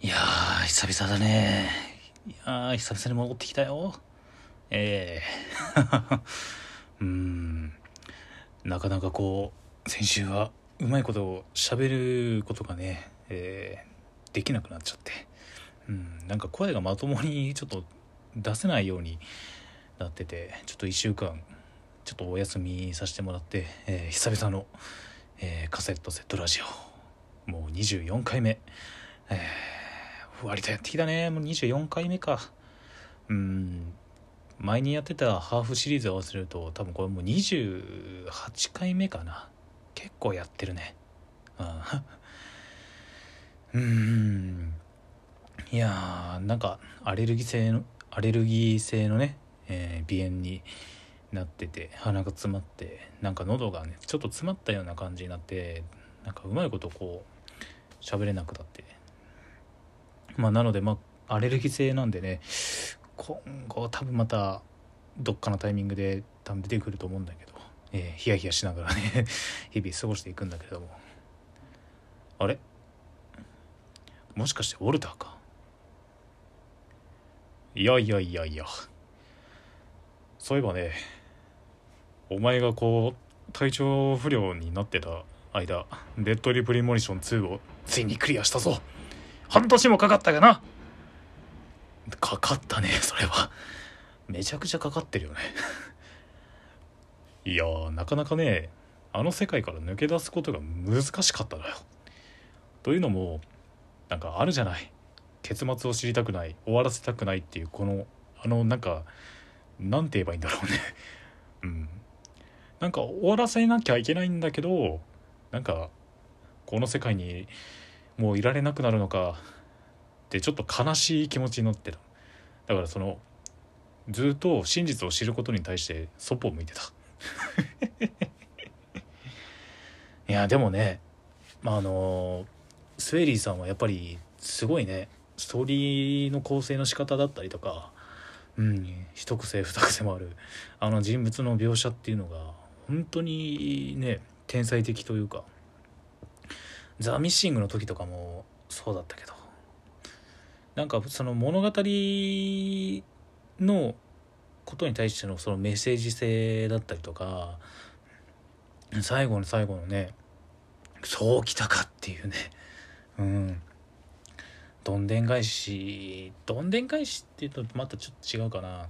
いやー、久々だね。いやー、久々に戻ってきたよ。ええー、うーん。なかなかこう、先週はうまいことを喋ることがね、えー、できなくなっちゃって。うん、なんか声がまともにちょっと出せないようになってて、ちょっと1週間、ちょっとお休みさせてもらって、えー、久々の、えー、カセットセットラジオ。もう24回目。えー割とやってきたね。もう24回目か。うん。前にやってたハーフシリーズ合わせると多分これもう28回目かな。結構やってるね。うん。いやーなんかアレルギー性のアレルギー性のね、えー、鼻炎になってて鼻が詰まってなんか喉がねちょっと詰まったような感じになってなんかうまいことこう喋れなくなって。まあ、なので、まあ、アレルギー性なんでね今後多分またどっかのタイミングで多分出てくると思うんだけど、えー、ヒヤヒヤしながらね 日々過ごしていくんだけども。あれ？もしかしてウォルターか？いやいやいやいや。そういえばねお前がこう体調不良になってた間デッドリプリモニション2をついにクリアしたぞ。半年もかかったかな。かかったね それは。めちゃくちゃかかってるよね。いやなかなかねあの世界から抜け出すことが難しかったのよ。というのもなんかあるじゃない。結末を知りたくない終わらせたくないっていうこのあのなんかなんて言えばいいんだろうね。うん。なんか終わらせなきゃいけないんだけどなんかこの世界にもういられなくなるのかってちょっと悲しい気持ちになってた。だからそのずっと真実を知ることに対してそっぽを向いてた。いやでもねまああのスウェーリーさんはやっぱりすごいねストーリーの構成の仕方だったりとかうん一癖二癖もあるあの人物の描写っていうのが本当にね天才的というかザ・ミッシングの時とかもそうだったけど。なんかその物語のことに対してのそのメッセージ性だったりとか最後の最後のねそうきたかっていうね。うん。どんでん返しどんでん返しっていうとまたちょっと違うかな。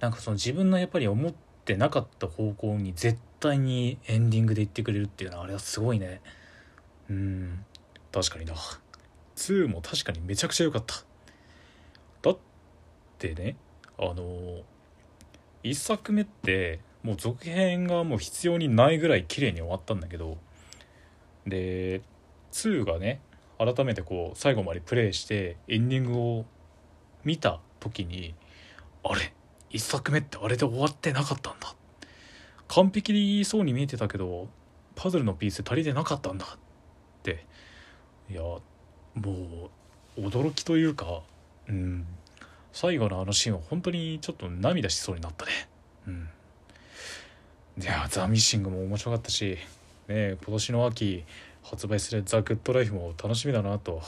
なんかその自分のやっぱり思ってなかった方向に絶対にエンディングで言ってくれるっていうのはあれはすごいね。うん。確かにな。2も確かにめちゃくちゃ良かった。だってねあの1作目ってもう続編がもう必要にないぐらい綺麗に終わったんだけどで2がね改めてこう最後までプレイしてエンディングを見た時にあれ1作目ってあれで終わってなかったんだ。完璧そうに見えてたけどパズルのピース足りてなかったんだ。っいやもう驚きというかうん。最後のあのシーンは本当にちょっと涙しそうになったね。うん。いやザ・ミッシングも面白かったしね今年の秋発売するザ・グッドライフも楽しみだなと、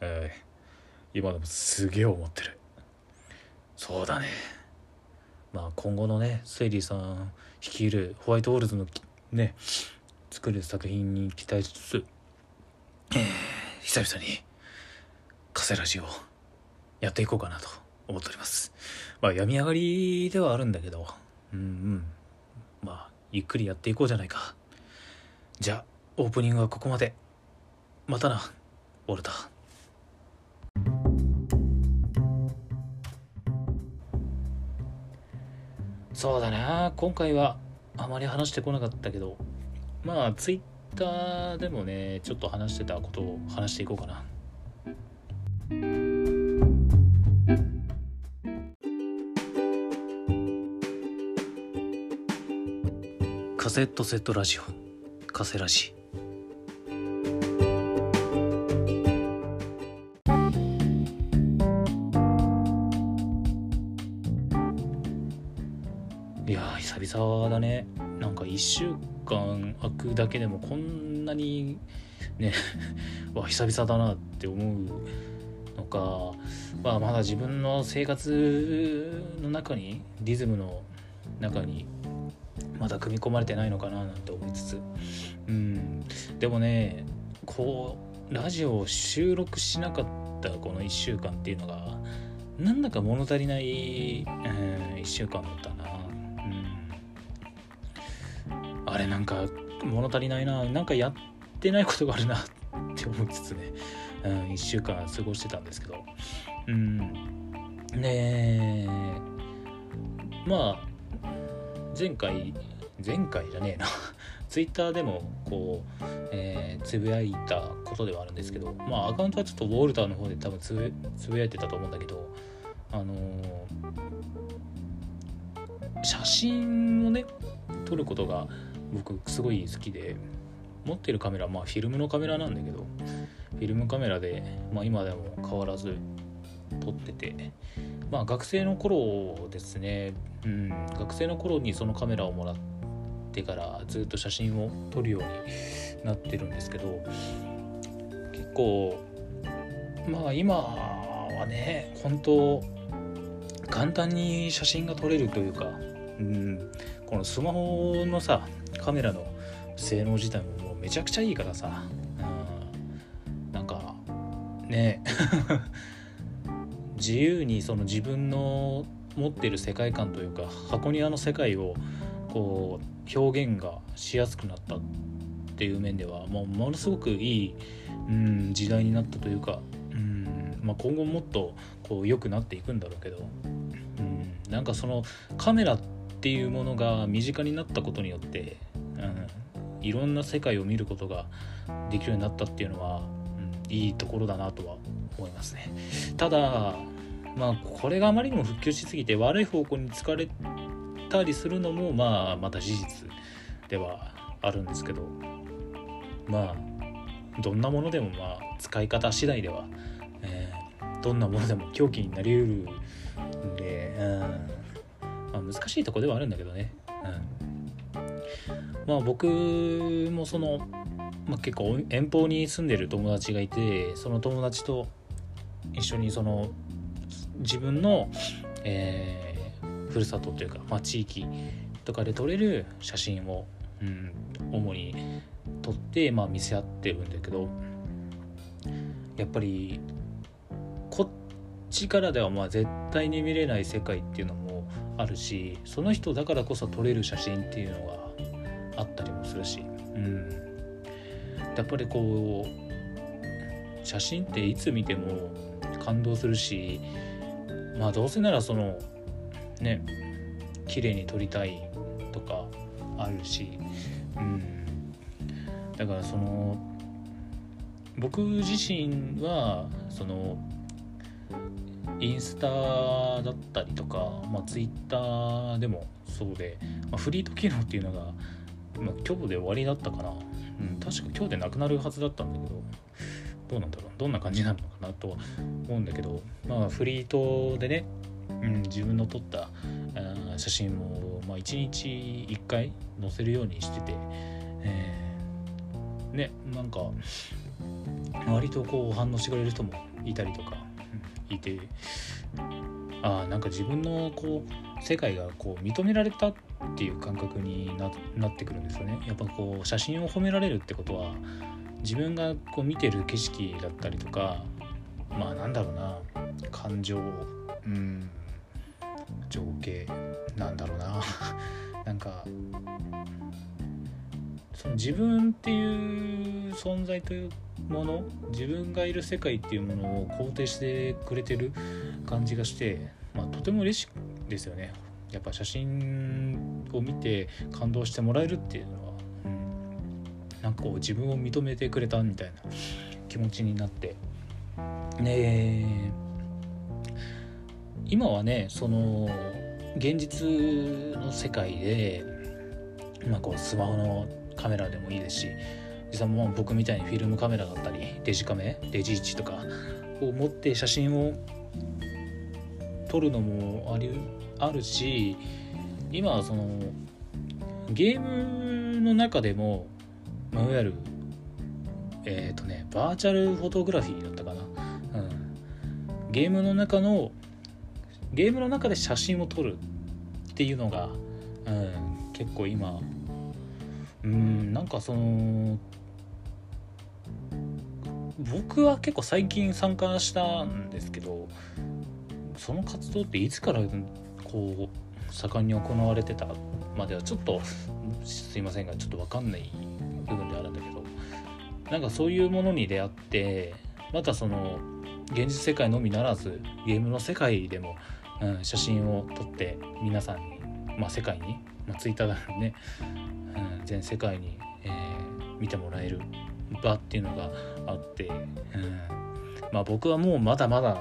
えー、今でもすげえ思ってる。そうだね。まあ今後のねセイリーさん率いるホワイトウォールズのね作る作品に期待しつつえー、久々にカセラジをやっていこうかなと思っております。まあ病み上がりではあるんだけど。うんうん。まあゆっくりやっていこうじゃないか。じゃあオープニングはここまで。またな。ウォルタそうだな。今回はあまり話してこなかったけど。まあツイッターでもねちょっと話してたことを話していこうかな。カセットセットラジオカセラジ。いや久々だね。なんか1週間空くだけでもこんなにね わ久々だなって思うのか、まあ、まだ自分の生活の中にリズムの中にまだ組み込まれてないのかななんて思いつつ。うん。でもねこうラジオを収録しなかったこの1週間っていうのがなんだか物足りない、えー、1週間だったあれなんか物足りないな。なんかやってないことがあるなって思いつつね、うん、1週間過ごしてたんですけど。うん。ねまあ前回前回じゃねえな。ツイッターでもこう、え、つぶやいたことではあるんですけどまあアカウントはちょっとウォルターの方で多分つぶつぶやいてたと思うんだけどあのー、写真をね撮ることが僕すごい好きで持ってるカメラまあフィルムのカメラなんだけどフィルムカメラで、まあ、今でも変わらず撮っててまあ学生の頃ですね、うん、学生の頃にそのカメラをもらってからずっと写真を撮るようになってるんですけど結構まあ今はね本当簡単に写真が撮れるというか、うん、このスマホのさカメラの性能自体ももうめちゃくちゃいいからさ、うん、なんかね。自由にその自分の持ってる世界観というか箱庭の世界をこう表現がしやすくなったっていう面ではもうものすごくいい、うん、時代になったというか、うんまあ、今後もっとこう良くなっていくんだろうけど、うん、なんかそのカメラっていうものが身近になったことによって、うん、いろんな世界を見ることができるようになったっていうのは、うん、いいところだなとは思いますね。ただまあこれがあまりにも復旧しすぎて悪い方向に疲れたりするのもまあまた事実ではあるんですけどまあどんなものでもまあ使い方次第では、えー、どんなものでも狂気になりうるんで、うん。まあ、難しいとこではあるんだけどね、うん、まあ僕もその、まあ、結構遠方に住んでる友達がいてその友達と一緒にその自分の、えー、ふるさとというか、まあ、地域とかで撮れる写真を、うん、主に撮って、まあ、見せ合ってるんだけどやっぱりこっちからではまあ絶対に見れない世界っていうのもあるしその人だからこそ撮れる写真っていうのがあったりもするし、うん、やっぱりこう写真っていつ見ても感動するしまあどうせならそのね綺麗に撮りたいとかあるし、うん、だからその僕自身はそのインスタだったりとか、まあ、ツイッターでもそうで、まあ、フリート機能っていうのが、まあ、今日で終わりだったかな、うん、確か今日でなくなるはずだったんだけどどうなんだろう。どんな感じなのかなとは思うんだけどまあフリートでね、うん、自分の撮った写真を、まあ、1日1回載せるようにしてて、えー、ねなんか割とこう反応してくれる人もいたりとか、うん、いてあなんか自分のこう世界がこう認められたっていう感覚になってくるんですよね。やっぱこう写真を褒められるってことは自分がこう見てる景色だったりとかまあなんだろうな感情うん情景なんだろうな なんかその自分っていう存在というもの自分がいる世界っていうものを肯定してくれてる感じがして、まあ、とても嬉しですよね。やっぱ写真を見て感動してもらえるっていうのはうん。なんかこう自分を認めてくれたみたいな気持ちになって。ね今はねその現実の世界で、まあ、こうスマホのカメラでもいいですし実際も僕みたいにフィルムカメラだったりデジカメデジ1とかを持って写真を撮るのもありあるし今そのゲームの中でもまあ、いわゆる、えっ、ー、とねバーチャルフォトグラフィーだったかな、うん、ゲームの中のゲームの中で写真を撮るっていうのが、うん、結構今うんなんかその僕は結構最近参加したんですけどその活動っていつからこう盛んに行われてたまではちょっとすいませんがちょっと分かんない部分であるんだけどなんかそういうものに出会ってまたその現実世界のみならずゲームの世界でも、うん、写真を撮って皆さんに、まあ、世界に、まあ、ツイッターだね、うん、全世界に、えー、見てもらえる場っていうのがあって、うん、まあ僕はもうまだまだ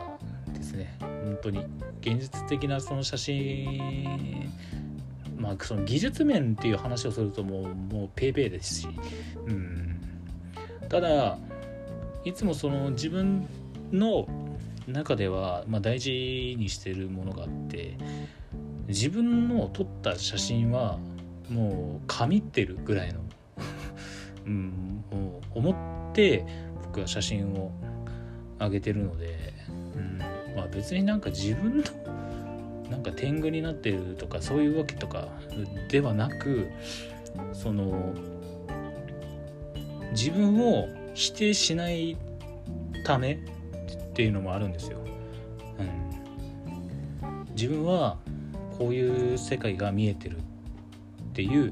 ですね。本当に現実的なその写真まあその技術面っていう話をするともうもうペイペイですし、うん、ただいつもその自分の中では、まあ、大事にしてるものがあって自分の撮った写真はもう神ってるぐらいの、うん、思って僕は写真を上げてるので、まあ、別になんか自分の なんか天狗になってるとかそういうわけとかではなくその自分を否定しないためっていうのもあるんですよ。うん、自分はこういう世界が見えてるっていう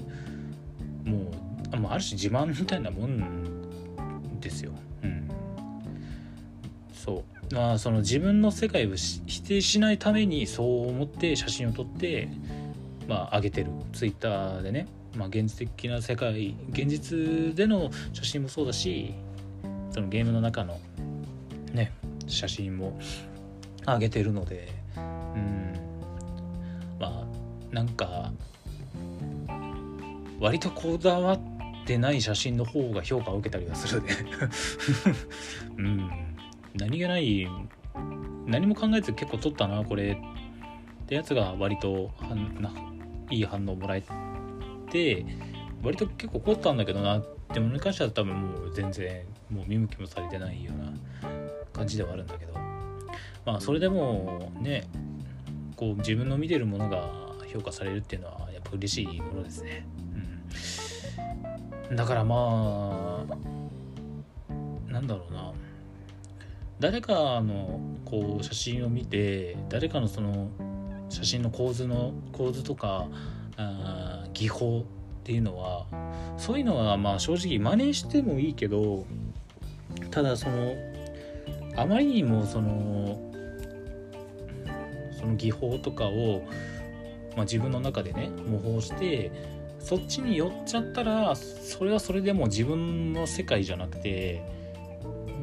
もうある種自慢みたいなもんですよ。うん、そうまあその自分の世界を否定しないためにそう思って写真を撮ってまあ上げてる。ツイッターでね、まあ、現実的な世界現実での写真もそうだしそのゲームの中のね写真も上げてるのでうん。まあなんか割とこだわってない写真の方が評価を受けたりはするで うん。何気ない何も考えず結構撮ったなこれってやつが割といい反応もらえて割と結構凝ったんだけどなってものに関しては多分もう全然もう見向きもされてないような感じではあるんだけど。まあそれでもねこう自分の見てるものが評価されるっていうのはやっぱ嬉しいものですね。うん、だからまあなんだろうな。誰かのこう写真を見て誰かのその写真の構図の構図とかあ技法っていうのはそういうのはまあ正直真似してもいいけどただそのあまりにもそのその技法とかを、まあ、自分の中でね模倣してそっちに寄っちゃったらそれはそれでも自分の世界じゃなくて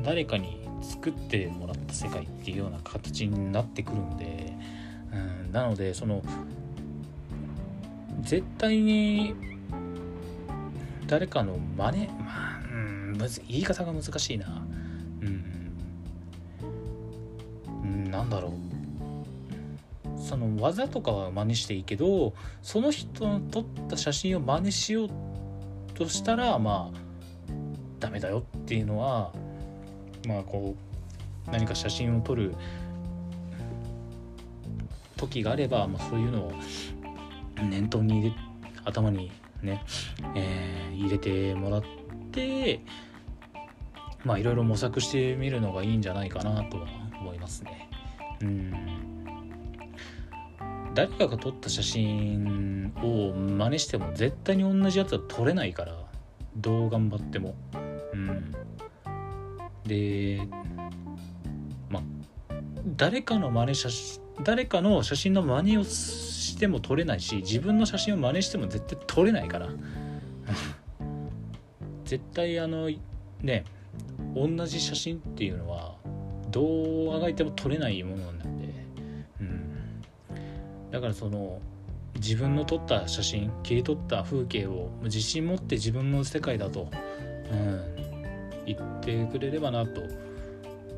誰かに作ってもらった世界っていうような形になってくるんで、うん、なのでその絶対に誰かの真似まあ、うん、むず言い方が難しいな。うん、なんだろう。その技とかは真似していいけどその人の撮った写真を真似しようとしたらまあダメだよっていうのはまあこう何か写真を撮る時があれば、まあ、そういうのを念頭に入れ頭にね、えー、入れてもらってまあいろいろ模索してみるのがいいんじゃないかなとは思いますね。うん誰かが撮った写真を真似しても絶対に同じやつは撮れないからどう頑張っても。うん、でまあ誰かの真似写真誰かの写真の真似をしても撮れないし自分の写真を真似しても絶対撮れないから。絶対あのね同じ写真っていうのはどうあがいても撮れないものなんで、うん、だからその自分の撮った写真切り取った風景を自信持って自分の世界だと、うん、言ってくれればなと。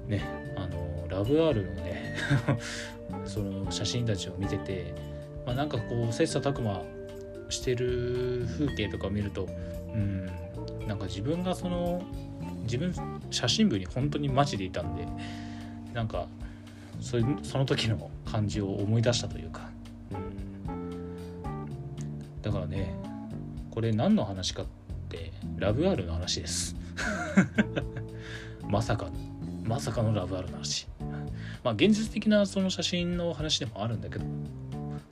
ねあのラブ R のね その写真たちを見てて、まあ、なんかこう切磋琢磨してる風景とかを見るとうんなんか自分がその自分写真部に本当にマジでいたんでなんかそその時の感じを思い出したというか、うん、だからねこれ何の話かってラブ R の話です。まさかのまさかのラブ R の話。まあ現実的なその写真の話でもあるんだけど。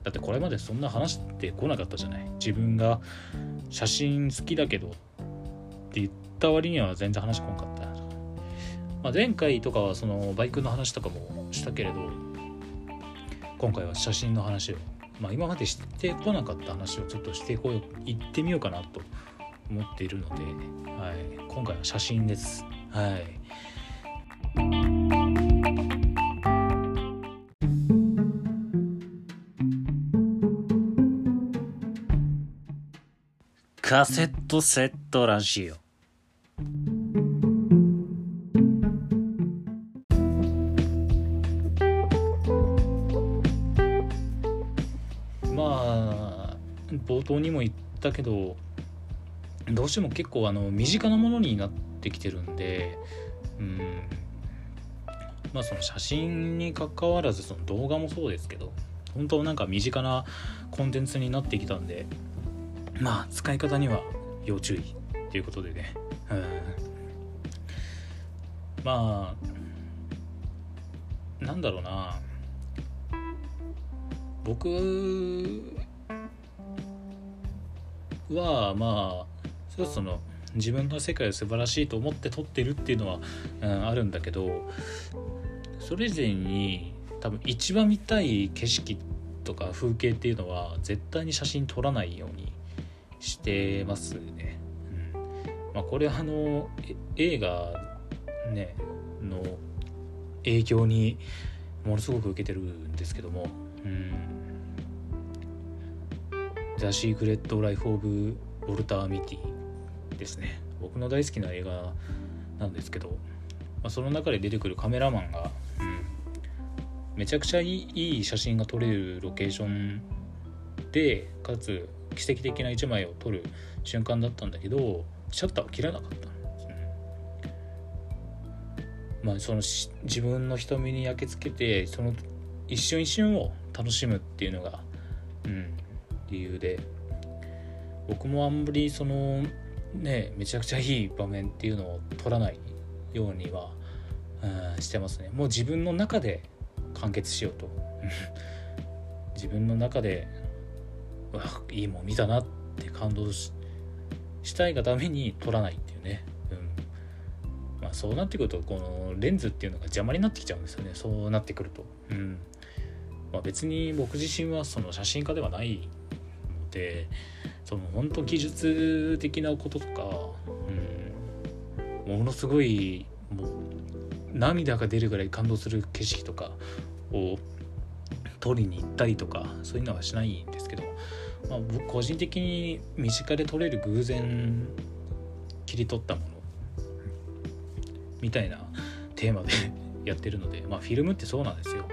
だってこれまでそんな話してこなかったじゃない。自分が写真好きだけどって言った割には全然話こんかった、まあ、前回とかはそのバイクの話とかもしたけれど今回は写真の話を、まあ、今までしてこなかった話をちょっとしてこよう行ってみようかなと思っているので、はい、今回は写真です。はい。カセットセットラジオまあ冒頭にも言ったけどどうしても結構あの身近なものになってきてるんでうんまあその写真にかかわらずその動画もそうですけど本当なんか身近なコンテンツになってきたんでまあ使い方には要注意っていうことでね、うん、まあなんだろうな。僕はまあそその自分の世界を素晴らしいと思って撮ってるっていうのは、うん、あるんだけどそれ以前に多分一番見たい景色とか風景っていうのは絶対に写真撮らないようにしてますね。うん。まあ、これはあの映画ねの影響にものすごく受けてるんですけども「うん、ザ・シークレット・ライフ・オブ・ウォルター・ミティ」ですね。僕の大好きな映画なんですけど、まあ、その中で出てくるカメラマンが、うん、めちゃくちゃいい写真が撮れるロケーションでかつ奇跡的な1枚を撮る瞬間だったんだけどシャッターを切らなかった、まあその自分の瞳に焼き付けてその一瞬一瞬を楽しむっていうのが、うん、理由で僕もあんまりそのねめちゃくちゃいい場面っていうのを撮らないようには、うん、してますね。もう自分の中で完結しようと。自分の中でわいいもん見たなって感動したいがために撮らないっていうね、うん。まあ、そうなってくるとこのレンズっていうのが邪魔になってきちゃうんですよね。そうなってくると、うん。まあ、別に僕自身はその写真家ではないのでその本当技術的なこととか、うん、ものすごいもう涙が出るぐらい感動する景色とかを撮りに行ったりとかそういうのはしないんですけどまあ、僕個人的に身近で撮れる偶然切り取ったものみたいなテーマで やってるのでまあフィルムってそうなんですよ。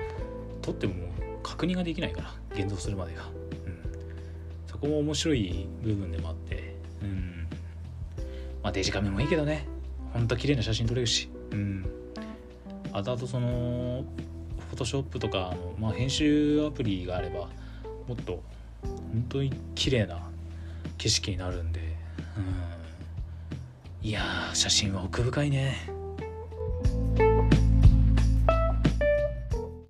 撮ってももう確認ができないから現像するまでが、こも面白い部分でもあってうん。まあデジカメもいいけどね。ほんと綺麗な写真撮れるし。うん。あとあとそのフォトショップとかの、まあ、編集アプリがあればもっと本当に綺麗な景色になるんで、うん、いや写真は奥深いね。